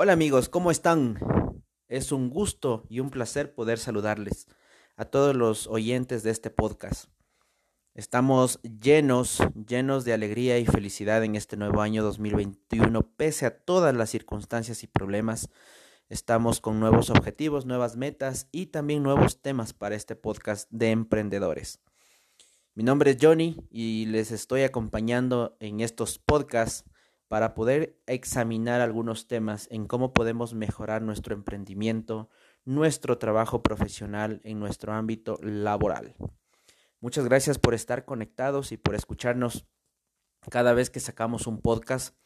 Hola amigos, ¿cómo están? Es un gusto y un placer poder saludarles a todos los oyentes de este podcast. Estamos llenos, llenos de alegría y felicidad en este nuevo año 2021, pese a todas las circunstancias y problemas. Estamos con nuevos objetivos, nuevas metas y también nuevos temas para este podcast de emprendedores. Mi nombre es Johnny y les estoy acompañando en estos podcasts para poder examinar algunos temas en cómo podemos mejorar nuestro emprendimiento, nuestro trabajo profesional en nuestro ámbito laboral. Muchas gracias por estar conectados y por escucharnos cada vez que sacamos un podcast.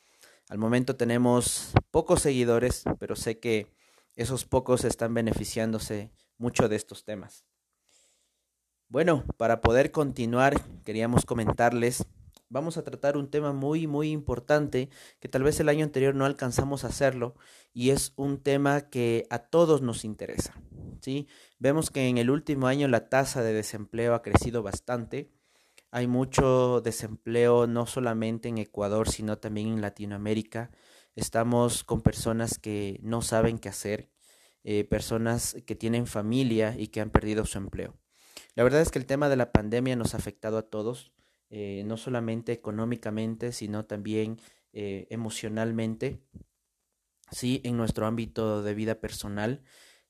Al momento tenemos pocos seguidores, pero sé que esos pocos están beneficiándose mucho de estos temas. Bueno, para poder continuar, queríamos comentarles vamos a tratar un tema muy, muy importante que tal vez el año anterior no alcanzamos a hacerlo y es un tema que a todos nos interesa. ¿sí? Vemos que en el último año la tasa de desempleo ha crecido bastante. Hay mucho desempleo no solamente en Ecuador, sino también en Latinoamérica. Estamos con personas que no saben qué hacer, eh, personas que tienen familia y que han perdido su empleo. La verdad es que el tema de la pandemia nos ha afectado a todos eh, no solamente económicamente, sino también eh, emocionalmente, sí, en nuestro ámbito de vida personal.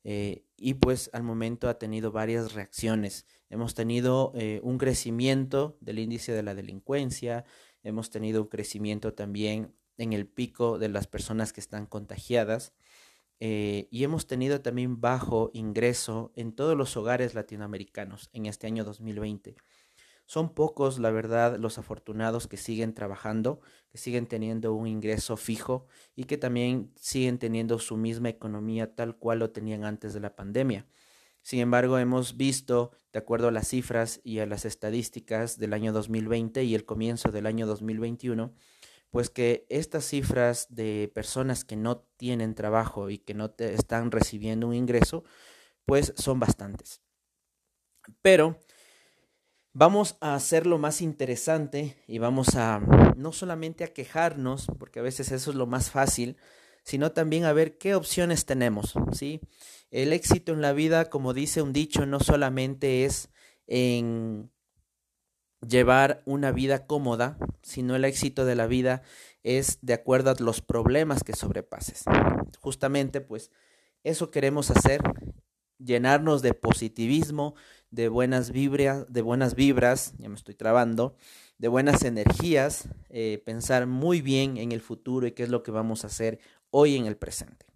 Eh, y pues al momento ha tenido varias reacciones. Hemos tenido un crecimiento del índice de la delincuencia, hemos tenido un crecimiento también en el pico de las personas que están contagiadas y hemos tenido también bajo ingreso en todos los hogares latinoamericanos en este año 2020. Son pocos, la verdad, los afortunados que siguen trabajando, que siguen teniendo un ingreso fijo y que también siguen teniendo su misma economía tal cual lo tenían antes de la pandemia. Sin embargo, hemos visto, de acuerdo a las cifras y a las estadísticas del año 2020 y el comienzo del año 2021, pues que estas cifras de personas que no tienen trabajo y que no te están recibiendo un ingreso, pues son bastantes. Pero Vamos a hacerlo más interesante y vamos a no solamente a quejarnos, porque a veces eso es lo más fácil, sino también a ver qué opciones tenemos, ¿sí? El éxito en la vida, como dice un dicho, no solamente es en llevar una vida cómoda, sino el éxito de la vida es de acuerdo a los problemas que sobrepases. Justamente, pues, eso queremos hacer, llenarnos de positivismo, de buenas vibras, de buenas vibras, ya me estoy trabando, de buenas energías, eh, pensar muy bien en el futuro y qué es lo que vamos a hacer hoy en el presente.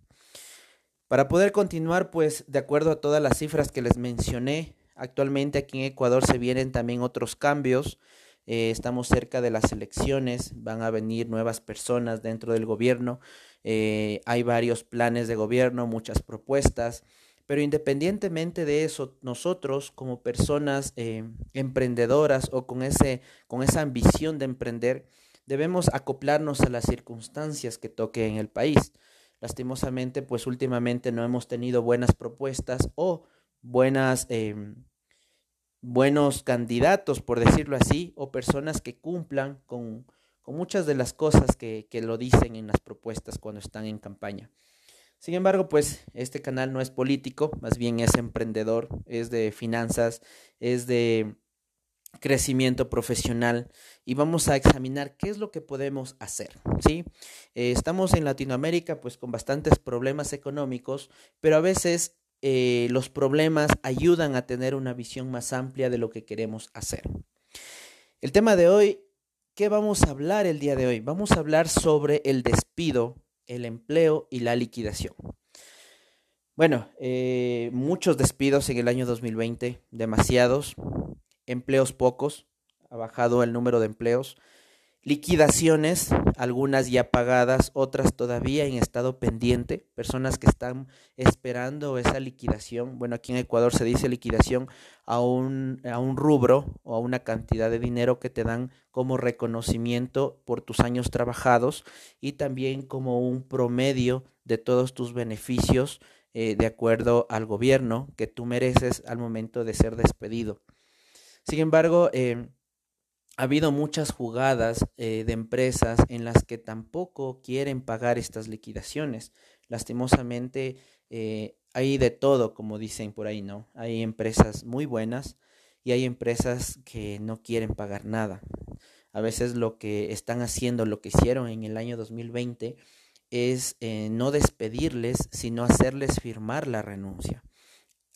Para poder continuar, pues de acuerdo a todas las cifras que les mencioné, actualmente aquí en Ecuador se vienen también otros cambios. Eh, estamos cerca de las elecciones, van a venir nuevas personas dentro del gobierno, eh, hay varios planes de gobierno, muchas propuestas. Pero independientemente de eso, nosotros como personas eh, emprendedoras o con, ese, con esa ambición de emprender, debemos acoplarnos a las circunstancias que toque en el país. Lastimosamente, pues últimamente no hemos tenido buenas propuestas o buenas, em, buenos candidatos, por decirlo así, o personas que cumplan con, con muchas de las cosas que, que lo dicen en las propuestas cuando están en campaña. Sin embargo, pues este canal no es político, más bien es emprendedor, es de finanzas, es de crecimiento profesional y vamos a examinar qué es lo que podemos hacer, ¿sí? Eh, estamos en Latinoamérica pues con bastantes problemas económicos, pero a veces eh, los problemas ayudan a tener una visión más amplia de lo que queremos hacer. El tema de hoy, ¿qué vamos a hablar el día de hoy? Vamos a hablar sobre el despido el empleo y la liquidación. Bueno, eh, muchos despidos en el año 2020, demasiados, empleos pocos, ha bajado el número de empleos, liquidaciones, algunas ya pagadas, otras todavía en estado pendiente, personas que están esperando esa liquidación. Bueno, aquí en Ecuador se dice liquidación a un, a un rubro o a una cantidad de dinero que te dan como reconocimiento por tus años trabajados y también como un promedio de todos tus beneficios eh, de acuerdo al gobierno que tú mereces al momento de ser despedido. Sin embargo, eh, ha habido muchas jugadas eh, de empresas en las que tampoco quieren pagar estas liquidaciones, Lastimosamente, eh, hay de todo, como dicen por ahí, ¿no? Hay empresas muy buenas y hay empresas que no quieren pagar nada. A veces lo que están haciendo, lo que hicieron en el año 2020, es eh, no despedirles, sino hacerles firmar la renuncia.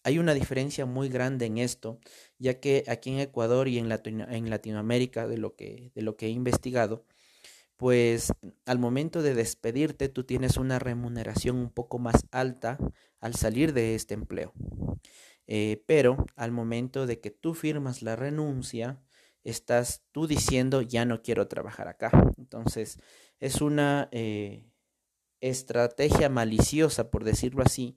Hay una diferencia muy grande en esto, ya que aquí en Ecuador y en, en Latinoamérica, de lo, que, de lo que he investigado, pues al momento de despedirte tú tienes una remuneración un poco más alta al salir de este empleo. Eh, pero al momento de que tú firmas la renuncia, estás tú diciendo ya no quiero trabajar acá. Entonces es una eh, estrategia maliciosa, por decirlo así,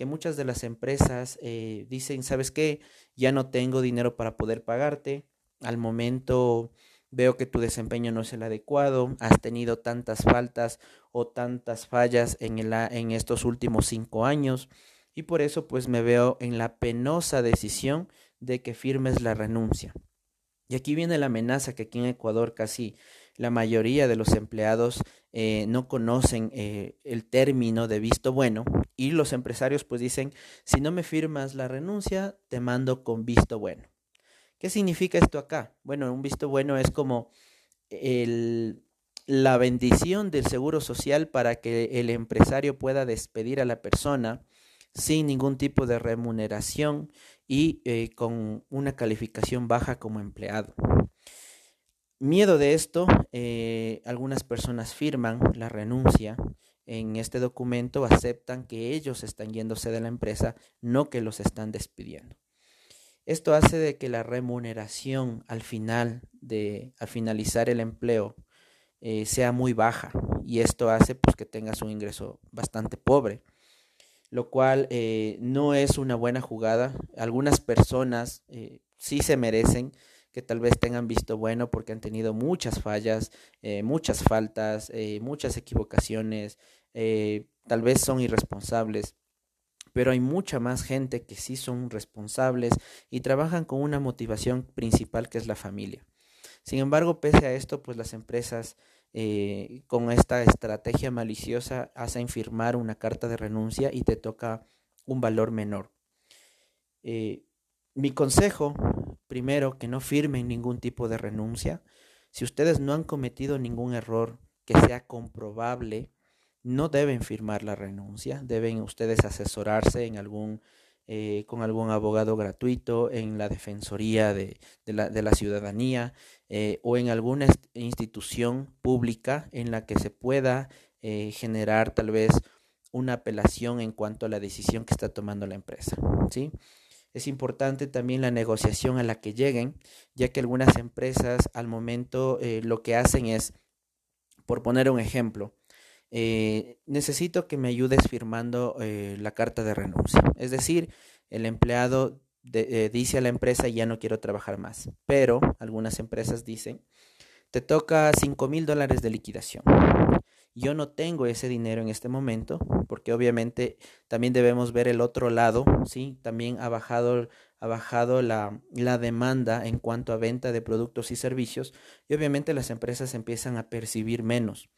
que muchas de las empresas eh, dicen, ¿sabes qué? Ya no tengo dinero para poder pagarte. Al momento veo que tu desempeño no es el adecuado, has tenido tantas faltas o tantas fallas en, el, en estos últimos cinco años y por eso pues me veo en la penosa decisión de que firmes la renuncia. Y aquí viene la amenaza que aquí en Ecuador casi la mayoría de los empleados eh, no conocen eh, el término de visto bueno y los empresarios pues dicen, si no me firmas la renuncia, te mando con visto bueno. ¿Qué significa esto acá? Bueno, un visto bueno es como el, la bendición del seguro social para que el empresario pueda despedir a la persona sin ningún tipo de remuneración y eh, con una calificación baja como empleado. Miedo de esto, eh, algunas personas firman la renuncia en este documento, aceptan que ellos están yéndose de la empresa, no que los están despidiendo. Esto hace de que la remuneración al final de al finalizar el empleo eh, sea muy baja y esto hace pues que tengas un ingreso bastante pobre, lo cual eh, no es una buena jugada. Algunas personas sí se merecen que tal vez tengan visto bueno porque han tenido muchas fallas, eh, muchas faltas, eh, muchas equivocaciones, eh, tal vez son irresponsables, pero hay mucha más gente que sí son responsables y trabajan con una motivación principal que es la familia. Sin embargo, pese a esto, pues las empresas con esta estrategia maliciosa hacen firmar una carta de renuncia y te toca un valor menor. mi consejo Primero, que no firmen ningún tipo de renuncia. Si ustedes no han cometido ningún error que sea comprobable, no deben firmar la renuncia. Deben ustedes asesorarse en algún, eh, con algún abogado gratuito, en la Defensoría de, la, Ciudadanía eh, o en alguna institución pública en la que se pueda eh, generar tal vez una apelación en cuanto a la decisión que está tomando la empresa. ¿sí? Es importante también la negociación a la que lleguen, ya que algunas empresas al momento eh, lo que hacen es, por poner un ejemplo, eh, necesito que me ayudes firmando eh, la carta de renuncia. Es decir, el empleado dice a la empresa ya no quiero trabajar más, pero algunas empresas dicen, te toca 5 mil dólares de liquidación. Yo no tengo ese dinero en este momento, porque obviamente también debemos ver el otro lado, ¿sí? También ha bajado, ha bajado la, la demanda en cuanto a venta de productos y servicios y obviamente las empresas empiezan a percibir menos.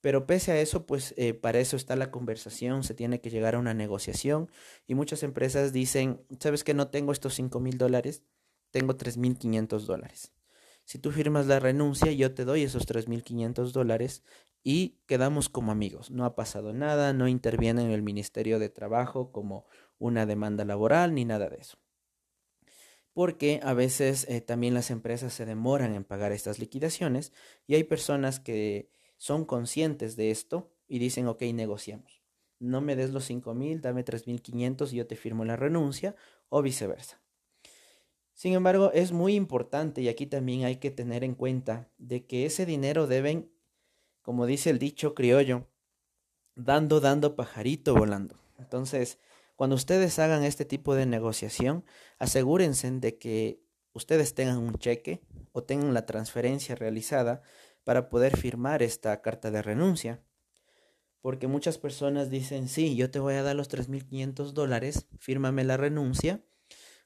Pero pese a eso, pues eh, para eso está la conversación, se tiene que llegar a una negociación y muchas empresas dicen, ¿sabes que no tengo estos 5 mil dólares? Tengo 3 mil 500 dólares. Si tú firmas la renuncia, yo te doy esos 3.500 dólares y quedamos como amigos. No ha pasado nada, no interviene en el Ministerio de Trabajo como una demanda laboral ni nada de eso. Porque a veces eh, también las empresas se demoran en pagar estas liquidaciones y hay personas que son conscientes de esto y dicen, ok, negociamos. No me des los 5 mil, dame 3.500 y yo te firmo la renuncia o viceversa. Sin embargo, es muy importante y aquí también hay que tener en cuenta de que ese dinero deben como dice el dicho criollo, dando, dando, pajarito volando. Entonces, cuando ustedes hagan este tipo de negociación, asegúrense de que ustedes tengan un cheque o tengan la transferencia realizada para poder firmar esta carta de renuncia. Porque muchas personas dicen, sí, yo te voy a dar los 3.500 dólares, fírmame la renuncia.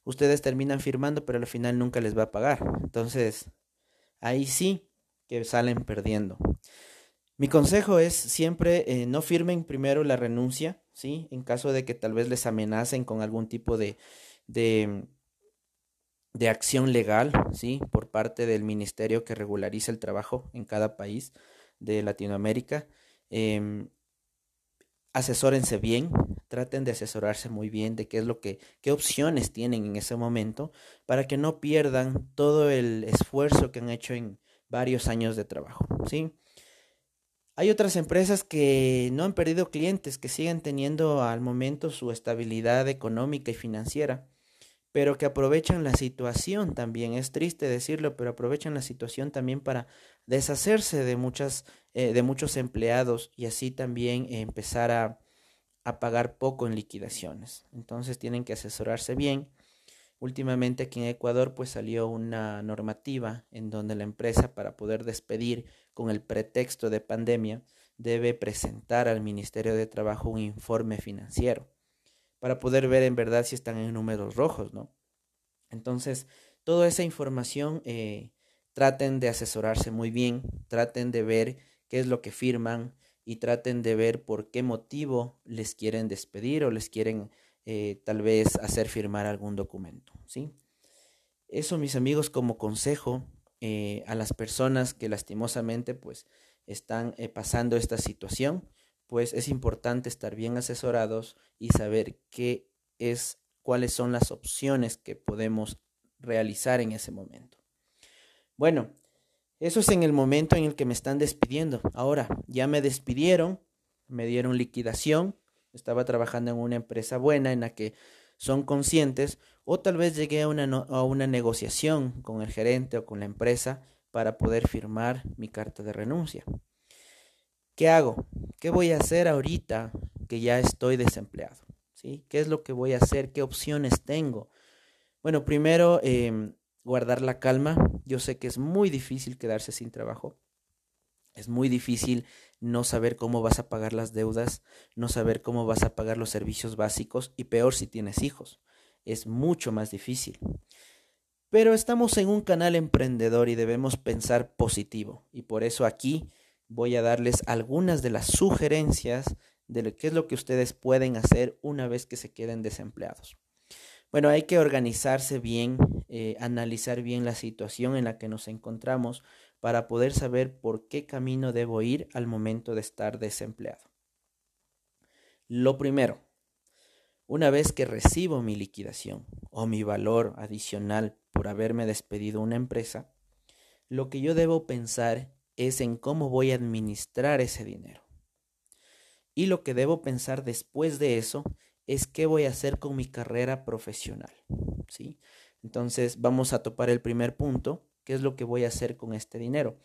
Ustedes terminan firmando, pero al final nunca les va a pagar. Entonces, ahí sí que salen perdiendo. Mi consejo es siempre eh, no firmen primero la renuncia, ¿sí? En caso de que tal vez les amenacen con algún tipo de, de, de acción legal, ¿sí? Por parte del ministerio que regulariza el trabajo en cada país de Latinoamérica. Em, asesórense bien, traten de asesorarse muy bien de qué es lo que, qué opciones tienen en ese momento para que no pierdan todo el esfuerzo que han hecho en varios años de trabajo, ¿sí? Hay otras empresas que no han perdido clientes, que siguen teniendo al momento su estabilidad económica y financiera, pero que aprovechan la situación también. Es triste decirlo, pero aprovechan la situación también para deshacerse de muchas, eh, de muchos empleados y así también empezar a, a pagar poco en liquidaciones. Entonces tienen que asesorarse bien. Últimamente aquí en Ecuador pues salió una normativa en donde la empresa para poder despedir con el pretexto de pandemia debe presentar al Ministerio de Trabajo un informe financiero para poder ver en verdad si están en números rojos, ¿no? Entonces, toda esa información eh, traten de asesorarse muy bien, traten de ver qué es lo que firman y traten de ver por qué motivo les quieren despedir o les quieren eh, tal vez hacer firmar algún documento, ¿sí? Eso, mis amigos, como consejo eh, a las personas que lastimosamente pues están eh, pasando esta situación, pues es importante estar bien asesorados y saber qué es, cuáles son las opciones que podemos realizar en ese momento. Bueno, eso es en el momento en el que me están despidiendo. Ahora, ya me despidieron, me dieron liquidación, estaba trabajando en una empresa buena en la que son conscientes, o tal vez llegué a una, a una negociación con el gerente o con la empresa para poder firmar mi carta de renuncia. ¿Qué hago? ¿Qué voy a hacer ahorita que ya estoy desempleado? ¿Sí? ¿Qué es lo que voy a hacer? ¿Qué opciones tengo? Bueno, primero em, guardar la calma. Yo sé que es muy difícil quedarse sin trabajo. Es muy difícil no saber cómo vas a pagar las deudas, no saber cómo vas a pagar los servicios básicos y peor si tienes hijos. Es mucho más difícil. Pero estamos en un canal emprendedor y debemos pensar positivo. Y por eso aquí voy a darles algunas de las sugerencias de qué es lo que ustedes pueden hacer una vez que se queden desempleados. Bueno, hay que organizarse bien, eh, analizar bien la situación en la que nos encontramos para poder saber por qué camino debo ir al momento de estar desempleado. Lo primero, una vez que recibo mi liquidación o mi valor adicional por haberme despedido una empresa, lo que yo debo pensar es en cómo voy a administrar ese dinero. Y lo que debo pensar después de eso es qué voy a hacer con mi carrera profesional, ¿sí? Entonces, vamos a topar el primer punto, qué es lo que voy a hacer con este dinero.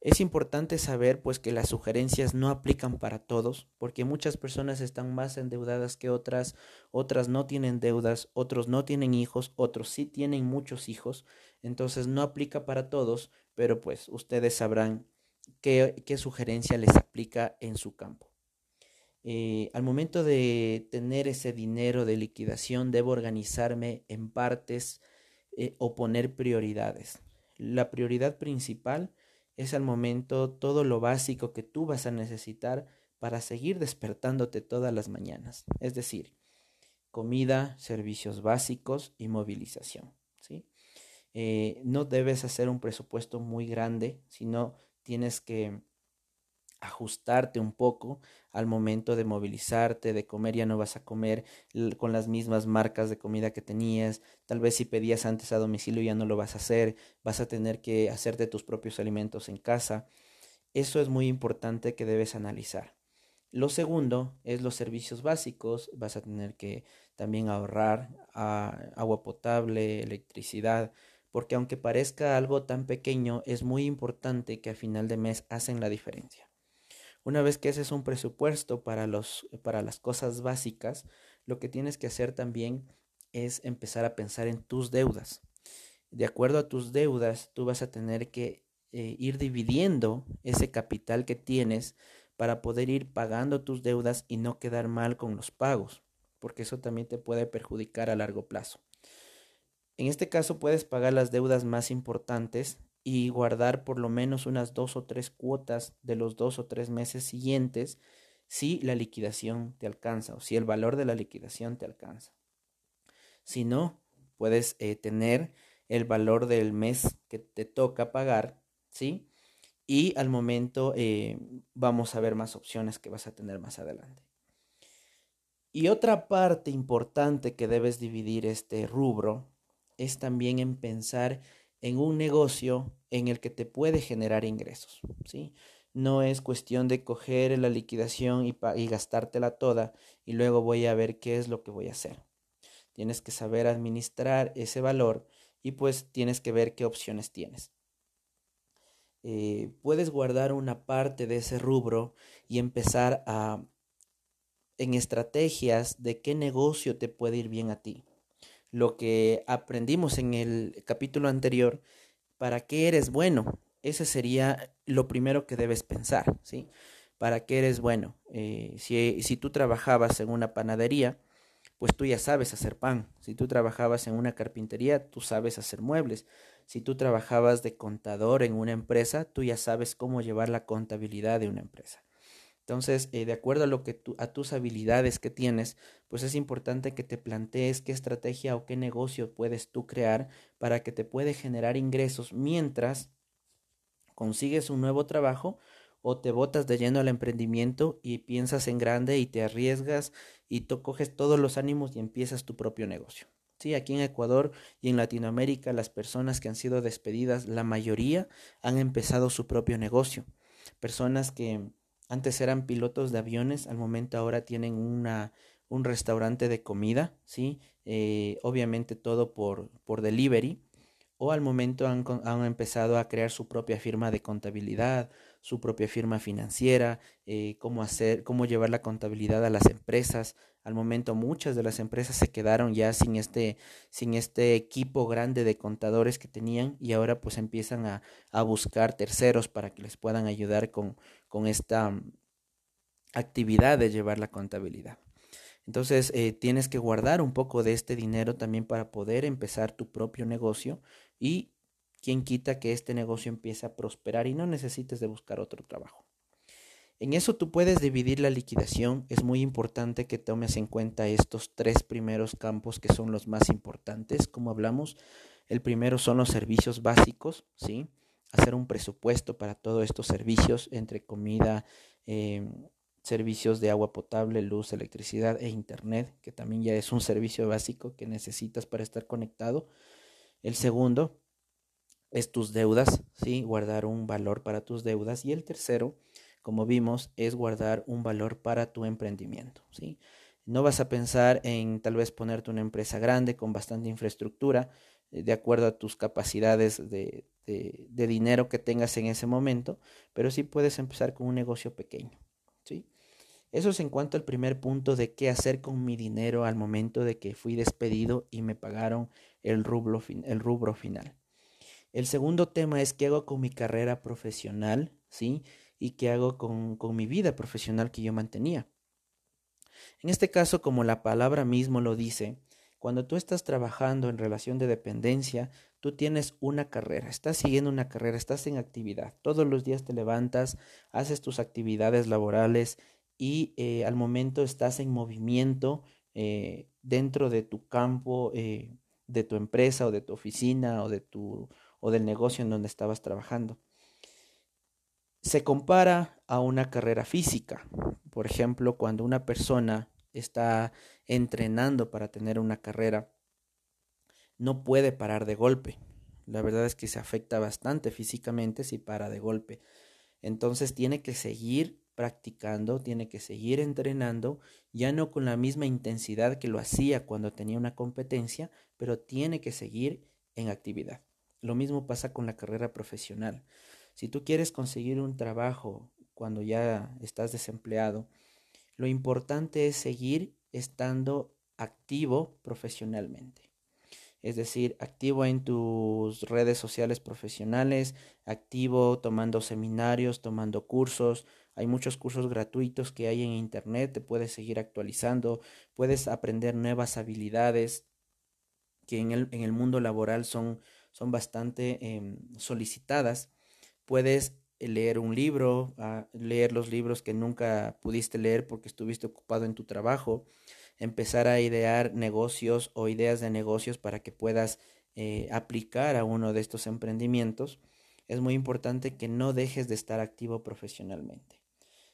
Es importante saber pues que las sugerencias no aplican para todos, porque muchas personas están más endeudadas que otras, otras no tienen deudas, otros no tienen hijos, otros sí tienen muchos hijos, entonces no aplica para todos, pero pues ustedes sabrán qué, qué sugerencia les aplica en su campo. Eh, al momento de tener ese dinero de liquidación, debo organizarme en partes eh, o poner prioridades. La prioridad principal es al momento todo lo básico que tú vas a necesitar para seguir despertándote todas las mañanas. Es decir, comida, servicios básicos y movilización. Eh, no debes hacer un presupuesto muy grande, sino tienes que ajustarte un poco al momento de movilizarte, de comer, ya no vas a comer con las mismas marcas de comida que tenías, tal vez si pedías antes a domicilio ya no lo vas a hacer, vas a tener que hacerte tus propios alimentos en casa. Eso es muy importante que debes analizar. Lo segundo es los servicios básicos, vas a tener que también ahorrar agua potable, electricidad, porque aunque parezca algo tan pequeño, es muy importante que a final de mes hacen la diferencia. Una vez que haces un presupuesto para, los, para las cosas básicas, lo que tienes que hacer también es empezar a pensar en tus deudas. De acuerdo a tus deudas, tú vas a tener que eh, ir dividiendo ese capital que tienes para poder ir pagando tus deudas y no quedar mal con los pagos, porque eso también te puede perjudicar a largo plazo. En este caso puedes pagar las deudas más importantes y guardar por lo menos unas dos o tres cuotas de los dos o tres meses siguientes si la liquidación te alcanza o si el valor de la liquidación te alcanza. Si no, puedes eh, tener el valor del mes que te toca pagar, ¿sí? Y al momento eh, vamos a ver más opciones que vas a tener más adelante. Y otra parte importante que debes dividir este rubro es también en pensar en un negocio en el que te puede generar ingresos, ¿sí? No es cuestión de coger la liquidación y, gastártela toda y luego voy a ver qué es lo que voy a hacer. Tienes que saber administrar ese valor y pues tienes que ver qué opciones tienes. Eh, puedes guardar una parte de ese rubro y empezar a en estrategias de qué negocio te puede ir bien a ti. Lo que aprendimos en el capítulo anterior, ¿para qué eres bueno? Ese sería lo primero que debes pensar, ¿sí? ¿Para qué eres bueno? Eh, si, si tú trabajabas en una panadería, pues tú ya sabes hacer pan. Si tú trabajabas en una carpintería, tú sabes hacer muebles. Si tú trabajabas de contador en una empresa, tú ya sabes cómo llevar la contabilidad de una empresa. Entonces, eh, de acuerdo a lo que tú, a tus habilidades que tienes, pues es importante que te plantees qué estrategia o qué negocio puedes tú crear para que te puede generar ingresos mientras consigues un nuevo trabajo o te botas de lleno al emprendimiento y piensas en grande y te arriesgas y tú coges todos los ánimos y empiezas tu propio negocio. Sí, aquí en Ecuador y en Latinoamérica las personas que han sido despedidas, la mayoría han empezado su propio negocio. Personas que antes eran pilotos de aviones, al momento ahora tienen una, un restaurante de comida, ¿sí? Eh, obviamente todo por, por delivery o al momento han, han, empezado a crear su propia firma de contabilidad, su propia firma financiera, eh, cómo hacer, cómo llevar la contabilidad a las empresas. Al momento muchas de las empresas se quedaron ya sin este, sin este equipo grande de contadores que tenían y ahora pues empiezan a, a buscar terceros para que les puedan ayudar con, con esta mm, actividad de llevar la contabilidad. Entonces eh, tienes que guardar un poco de este dinero también para poder empezar tu propio negocio y quien quita que este negocio empiece a prosperar y no necesites de buscar otro trabajo. En eso tú puedes dividir la liquidación. Es muy importante que tomes en cuenta estos tres primeros campos que son los más importantes. Como hablamos, el primero son los servicios básicos, ¿sí? Hacer un presupuesto para todos estos servicios entre comida, eh, servicios de agua potable, luz, electricidad e internet, que también ya es un servicio básico que necesitas para estar conectado. El segundo es tus deudas, ¿sí? guardar un valor para tus deudas. Y el tercero, como vimos, es guardar un valor para tu emprendimiento. ¿sí? No vas a pensar en tal vez ponerte una empresa grande con bastante infraestructura, eh, de acuerdo a tus capacidades de, de dinero que tengas en ese momento, pero sí puedes empezar con un negocio pequeño. ¿sí? Eso es en cuanto al primer punto de qué hacer con mi dinero al momento de que fui despedido y me pagaron el rubro, el rubro final. El segundo tema es qué hago con mi carrera profesional, ¿sí? Y qué hago con, con mi vida profesional que yo mantenía. En este caso, como la palabra mismo lo dice, cuando tú estás trabajando en relación de dependencia, tú tienes una carrera, estás siguiendo una carrera, estás en actividad. Todos los días te levantas, haces tus actividades laborales y eh, al momento estás en movimiento eh, dentro de tu campo, eh, de tu empresa o de tu oficina o, de tu, o del negocio en donde estabas trabajando. Se compara a una carrera física. Por ejemplo, cuando una persona está entrenando para tener una carrera, no puede parar de golpe. La verdad es que se afecta bastante físicamente si para de golpe. Entonces tiene que seguir practicando, tiene que seguir entrenando, ya no con la misma intensidad que lo hacía cuando tenía una competencia, pero tiene que seguir en actividad. Lo mismo pasa con la carrera profesional. Si tú quieres conseguir un trabajo cuando ya estás desempleado, lo importante es seguir estando activo profesionalmente es decir, activo en tus redes sociales profesionales, activo tomando seminarios, tomando cursos. Hay muchos cursos gratuitos que hay en Internet, te puedes seguir actualizando, puedes aprender nuevas habilidades que en el, en el mundo laboral son, son bastante em, solicitadas. Puedes leer un libro, ah, leer los libros que nunca pudiste leer porque estuviste ocupado en tu trabajo, empezar a idear negocios o ideas de negocios para que puedas eh, aplicar a uno de estos emprendimientos, es muy importante que no dejes de estar activo profesionalmente.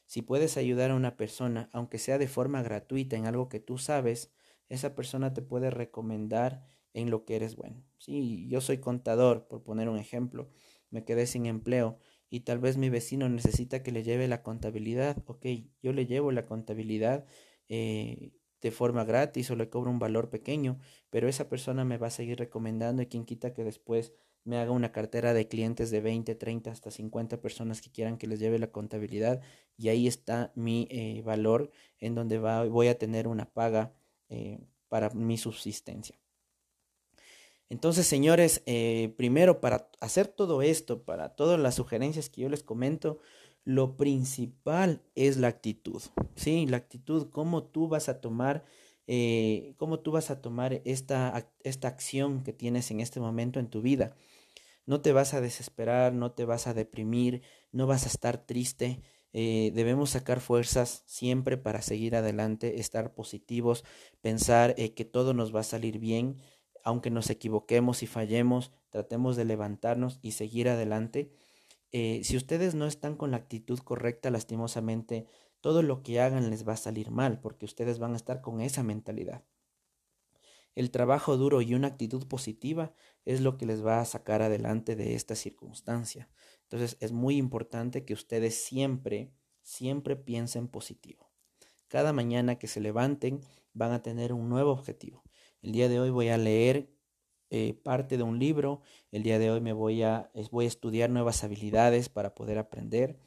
Si puedes ayudar a una persona, aunque sea de forma gratuita en algo que tú sabes, esa persona te puede recomendar en lo que eres bueno. Sí, yo soy contador, por poner un ejemplo, me quedé sin empleo y tal vez mi vecino necesita que le lleve la contabilidad. Ok, yo le llevo la contabilidad eh, de forma gratis o le cobro un valor pequeño, pero esa persona me va a seguir recomendando y quien quita que después me haga una cartera de clientes de 20, 30 hasta 50 personas que quieran que les lleve la contabilidad y ahí está mi eh, valor en donde va, voy a tener una paga eh, para mi subsistencia. Entonces, señores, eh, primero para hacer todo esto, para todas las sugerencias que yo les comento, lo principal es la actitud, ¿sí? La actitud, cómo tú vas a tomar, eh, cómo tú vas a tomar esta, esta acción que tienes en este momento en tu vida. No te vas a desesperar, no te vas a deprimir, no vas a estar triste. Eh, debemos sacar fuerzas siempre para seguir adelante, estar positivos, pensar eh, que todo nos va a salir bien, aunque nos equivoquemos y fallemos, tratemos de levantarnos y seguir adelante eh, si ustedes no están con la actitud correcta, lastimosamente, todo lo que hagan les va a salir mal, porque ustedes van a estar con esa mentalidad. El trabajo duro y una actitud positiva es lo que les va a sacar adelante de esta circunstancia. Entonces es muy importante que ustedes siempre, siempre piensen positivo. Cada mañana que se levanten van a tener un nuevo objetivo. El día de hoy voy a leer eh, parte de un libro. El día de hoy me voy a, voy a estudiar nuevas habilidades para poder aprender.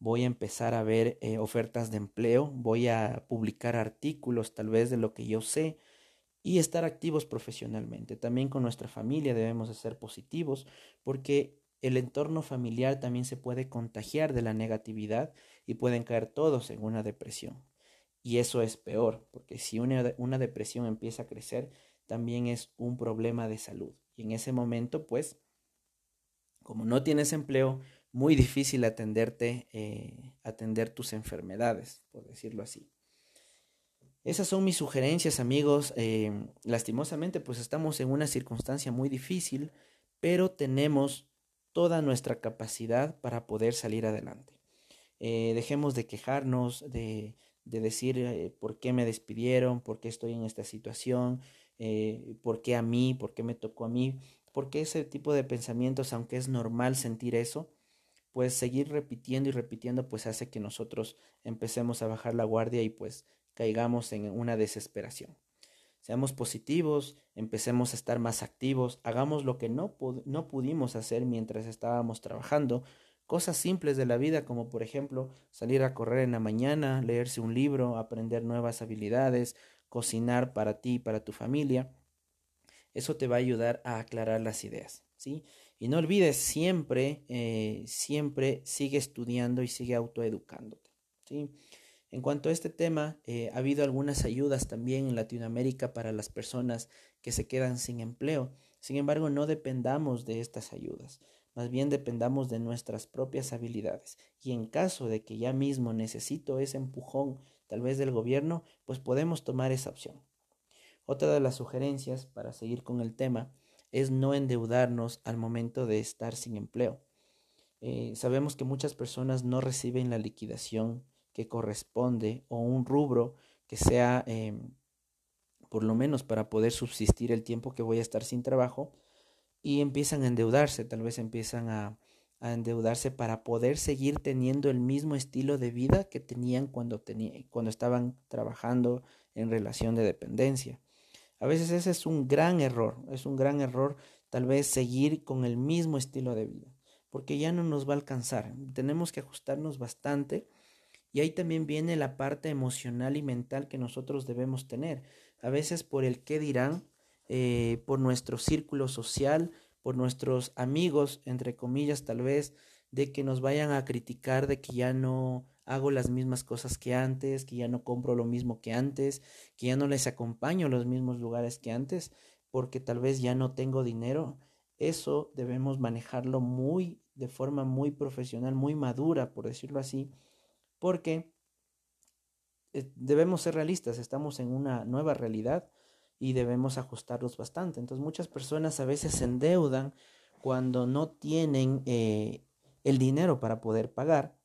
Voy a empezar a ver eh, ofertas de empleo. Voy a publicar artículos tal vez de lo que yo sé y estar activos profesionalmente. También con nuestra familia debemos de ser positivos porque el entorno familiar también se puede contagiar de la negatividad y pueden caer todos en una depresión. Y eso es peor, porque si una, una depresión empieza a crecer, también es un problema de salud. Y en ese momento, pues, como no tienes empleo, muy difícil atenderte, eh, atender tus enfermedades, por decirlo así. Esas son mis sugerencias, amigos. Eh, lastimosamente, pues estamos en una circunstancia muy difícil, pero tenemos toda nuestra capacidad para poder salir adelante. Eh, dejemos de quejarnos, de, de decir por qué me despidieron, por qué estoy en esta situación, eh, por qué a mí, por qué me tocó a mí, porque ese tipo de pensamientos, aunque es normal sentir eso, pues seguir repitiendo y repitiendo pues hace que nosotros empecemos a bajar la guardia y pues caigamos en una desesperación. Seamos positivos, empecemos a estar más activos, hagamos lo que no, no pudimos hacer mientras estábamos trabajando, cosas simples de la vida como por ejemplo salir a correr en la mañana, leerse un libro, aprender nuevas habilidades, cocinar para ti y para tu familia. Eso te va a ayudar a aclarar las ideas, ¿sí? Y no olvides, siempre, eh, siempre sigue estudiando y sigue autoeducándote, ¿sí? En cuanto a este tema, eh, ha habido algunas ayudas también en Latinoamérica para las personas que se quedan sin empleo. Sin embargo, no dependamos de estas ayudas, más bien dependamos de nuestras propias habilidades. Y en caso de que ya mismo necesito ese empujón tal vez del gobierno, pues podemos tomar esa opción. Otra de las sugerencias para seguir con el tema es no endeudarnos al momento de estar sin empleo. Eh, sabemos que muchas personas no reciben la liquidación que corresponde o un rubro que sea em, por lo menos para poder subsistir el tiempo que voy a estar sin trabajo y empiezan a endeudarse, tal vez empiezan a, a endeudarse para poder seguir teniendo el mismo estilo de vida que tenían cuando, cuando estaban trabajando en relación de dependencia. A veces ese es un gran error, es un gran error tal vez seguir con el mismo estilo de vida, porque ya no nos va a alcanzar. Tenemos que ajustarnos bastante y ahí también viene la parte emocional y mental que nosotros debemos tener. A veces por el qué dirán, eh, por nuestro círculo social, por nuestros amigos, entre comillas tal vez, de que nos vayan a criticar de que ya no hago las mismas cosas que antes, que ya no compro lo mismo que antes, que ya no les acompaño a los mismos lugares que antes, porque tal vez ya no tengo dinero. eso debemos manejarlo muy de forma muy profesional, muy madura, por decirlo así, porque eh, debemos ser realistas, estamos en una nueva realidad y debemos ajustarlos bastante. Entonces muchas personas a veces se endeudan cuando no tienen eh, el dinero para poder pagar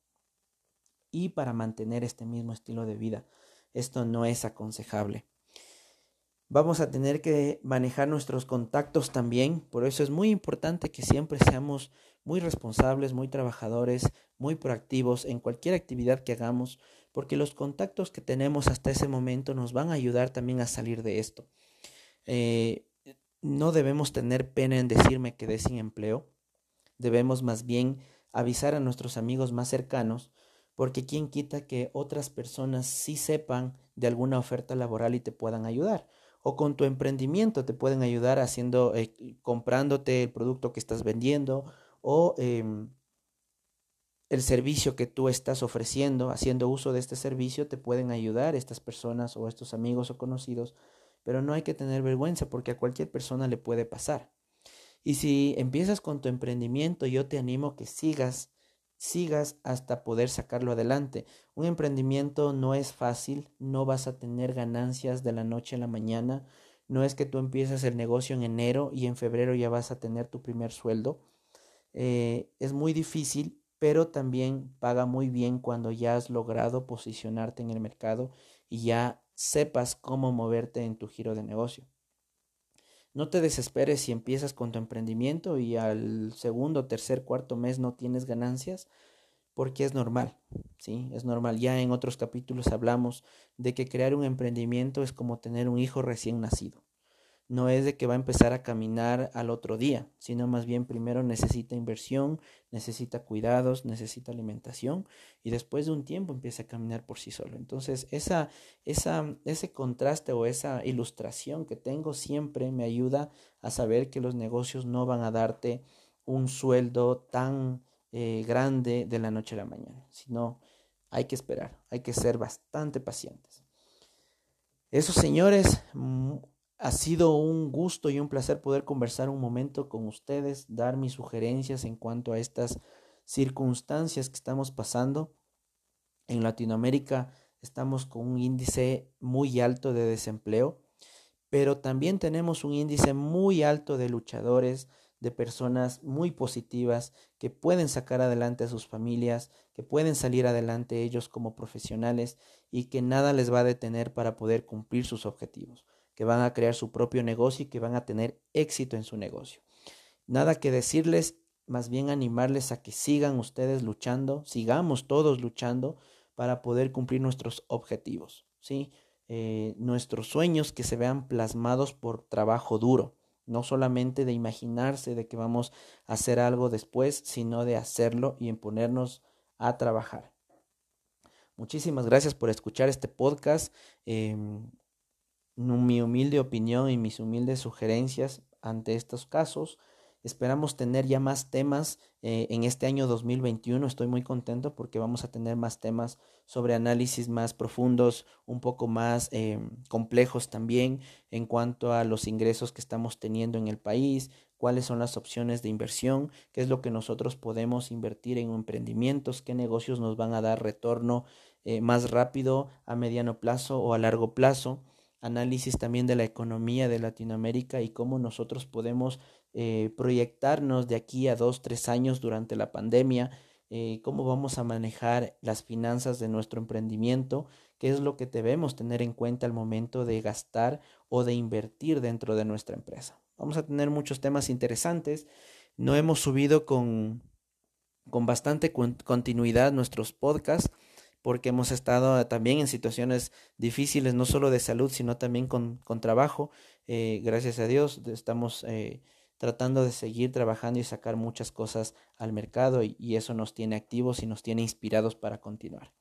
y para mantener este mismo estilo de vida. Esto no es aconsejable. Vamos a tener que manejar nuestros contactos también, por eso es muy importante que siempre seamos muy responsables, muy trabajadores, muy proactivos en cualquier actividad que hagamos, porque los contactos que tenemos hasta ese momento nos van a ayudar también a salir de esto. Eh, no debemos tener pena en decirme quedé sin empleo, debemos más bien avisar a nuestros amigos más cercanos, porque quién quita que otras personas sí sepan de alguna oferta laboral y te puedan ayudar o con tu emprendimiento te pueden ayudar haciendo, eh, comprándote el producto que estás vendiendo o em, el servicio que tú estás ofreciendo, haciendo uso de este servicio, te pueden ayudar estas personas o estos amigos o conocidos, pero no hay que tener vergüenza porque a cualquier persona le puede pasar. Y si empiezas con tu emprendimiento, yo te animo que sigas sigas hasta poder sacarlo adelante. Un emprendimiento no es fácil, no vas a tener ganancias de la noche a la mañana, no es que tú empieces el negocio en enero y en febrero ya vas a tener tu primer sueldo. Eh, es muy difícil, pero también paga muy bien cuando ya has logrado posicionarte en el mercado y ya sepas cómo moverte en tu giro de negocio. No te desesperes si empiezas con tu emprendimiento y al segundo, tercer, cuarto mes no tienes ganancias, porque es normal, ¿sí? Es normal. Ya en otros capítulos hablamos de que crear un emprendimiento es como tener un hijo recién nacido no es de que va a empezar a caminar al otro día, sino más bien primero necesita inversión, necesita cuidados, necesita alimentación y después de un tiempo empieza a caminar por sí solo. Entonces, esa, esa, ese contraste o esa ilustración que tengo siempre me ayuda a saber que los negocios no van a darte un sueldo tan eh, grande de la noche a la mañana, sino hay que esperar, hay que ser bastante pacientes. Esos señores, ha sido un gusto y un placer poder conversar un momento con ustedes, dar mis sugerencias en cuanto a estas circunstancias que estamos pasando. En Latinoamérica estamos con un índice muy alto de desempleo, pero también tenemos un índice muy alto de luchadores, de personas muy positivas que pueden sacar adelante a sus familias, que pueden salir adelante ellos como profesionales y que nada les va a detener para poder cumplir sus objetivos que van a crear su propio negocio y que van a tener éxito en su negocio. Nada que decirles, más bien animarles a que sigan ustedes luchando, sigamos todos luchando para poder cumplir nuestros objetivos, ¿sí? Eh, nuestros sueños que se vean plasmados por trabajo duro, no solamente de imaginarse de que vamos a hacer algo después, sino de hacerlo y en ponernos a trabajar. Muchísimas gracias por escuchar este podcast. Em, mi humilde opinión y mis humildes sugerencias ante estos casos. Esperamos tener ya más temas eh, en este año 2021. Estoy muy contento porque vamos a tener más temas sobre análisis más profundos, un poco más eh, complejos también en cuanto a los ingresos que estamos teniendo en el país, cuáles son las opciones de inversión, qué es lo que nosotros podemos invertir en emprendimientos, qué negocios nos van a dar retorno eh, más rápido a mediano plazo o a largo plazo análisis también de la economía de Latinoamérica y cómo nosotros podemos eh, proyectarnos de aquí a dos, tres años durante la pandemia, eh, cómo vamos a manejar las finanzas de nuestro emprendimiento, qué es lo que debemos tener en cuenta al momento de gastar o de invertir dentro de nuestra empresa. Vamos a tener muchos temas interesantes. No hemos subido con, con bastante continuidad nuestros podcasts porque hemos estado también en situaciones difíciles, no solo de salud, sino también con, trabajo. Eh, gracias a Dios estamos eh, tratando de seguir trabajando y sacar muchas cosas al mercado y, y eso nos tiene activos y nos tiene inspirados para continuar.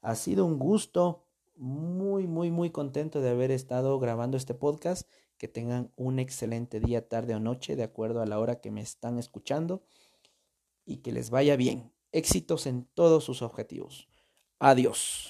Ha sido un gusto, muy, muy, muy contento de haber estado grabando este podcast. Que tengan un excelente día, tarde o noche, de acuerdo a la hora que me están escuchando. Y que les vaya bien. Éxitos en todos sus objetivos a Dios.